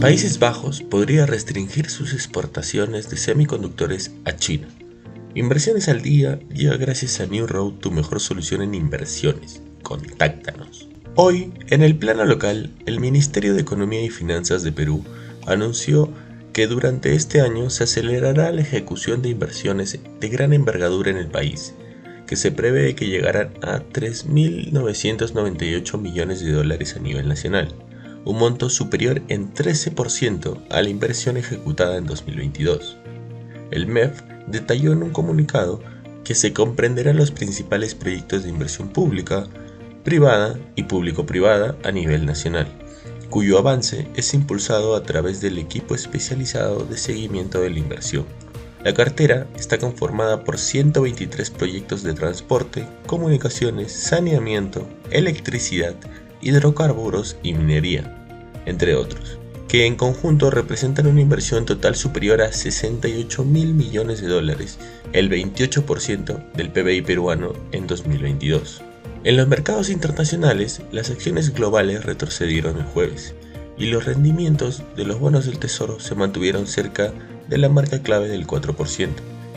Países Bajos podría restringir sus exportaciones de semiconductores a China. Inversiones al día llega gracias a New Road, tu mejor solución en inversiones. Contáctanos. Hoy, en el plano local, el Ministerio de Economía y Finanzas de Perú anunció que durante este año se acelerará la ejecución de inversiones de gran envergadura en el país, que se prevé que llegarán a 3.998 millones de dólares a nivel nacional, un monto superior en 13% a la inversión ejecutada en 2022. El MEF detalló en un comunicado que se comprenderán los principales proyectos de inversión pública, privada y público-privada a nivel nacional cuyo avance es impulsado a través del equipo especializado de seguimiento de la inversión. La cartera está conformada por 123 proyectos de transporte, comunicaciones, saneamiento, electricidad, hidrocarburos y minería, entre otros, que en conjunto representan una inversión total superior a 68 mil millones de dólares, el 28% del PBI peruano en 2022. En los mercados internacionales, las acciones globales retrocedieron el jueves y los rendimientos de los bonos del tesoro se mantuvieron cerca de la marca clave del 4%,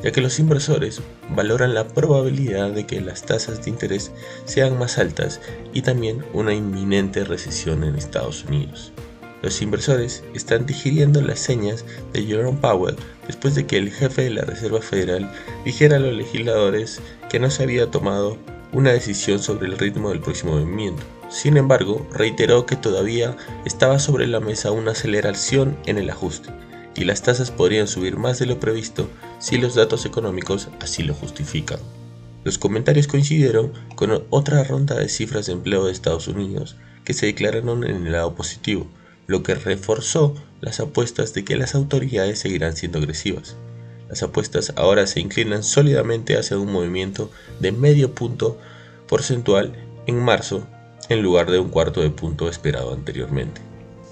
ya que los inversores valoran la probabilidad de que las tasas de interés sean más altas y también una inminente recesión en Estados Unidos. Los inversores están digiriendo las señas de Jerome Powell después de que el jefe de la Reserva Federal dijera a los legisladores que no se había tomado una decisión sobre el ritmo del próximo movimiento. Sin embargo, reiteró que todavía estaba sobre la mesa una aceleración en el ajuste, y las tasas podrían subir más de lo previsto si los datos económicos así lo justifican. Los comentarios coincidieron con otra ronda de cifras de empleo de Estados Unidos que se declararon en el lado positivo, lo que reforzó las apuestas de que las autoridades seguirán siendo agresivas. Las apuestas ahora se inclinan sólidamente hacia un movimiento de medio punto porcentual en marzo en lugar de un cuarto de punto esperado anteriormente.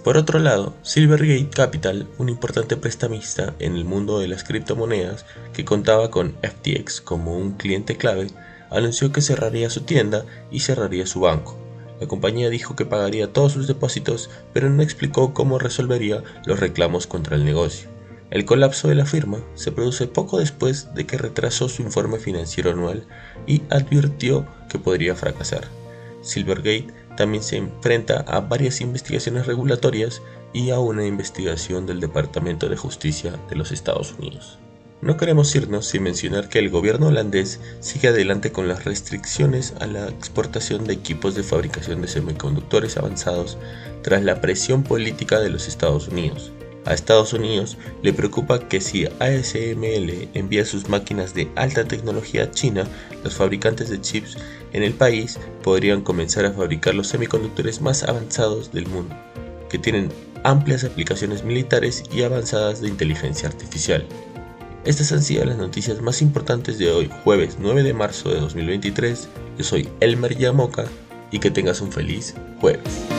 Por otro lado, Silvergate Capital, un importante prestamista en el mundo de las criptomonedas que contaba con FTX como un cliente clave, anunció que cerraría su tienda y cerraría su banco. La compañía dijo que pagaría todos sus depósitos, pero no explicó cómo resolvería los reclamos contra el negocio. El colapso de la firma se produce poco después de que retrasó su informe financiero anual y advirtió que podría fracasar. Silvergate también se enfrenta a varias investigaciones regulatorias y a una investigación del Departamento de Justicia de los Estados Unidos. No queremos irnos sin mencionar que el gobierno holandés sigue adelante con las restricciones a la exportación de equipos de fabricación de semiconductores avanzados tras la presión política de los Estados Unidos. A Estados Unidos le preocupa que si ASML envía sus máquinas de alta tecnología a China, los fabricantes de chips en el país podrían comenzar a fabricar los semiconductores más avanzados del mundo, que tienen amplias aplicaciones militares y avanzadas de inteligencia artificial. Estas han sido las noticias más importantes de hoy, jueves 9 de marzo de 2023. Yo soy Elmer Yamoka y que tengas un feliz jueves.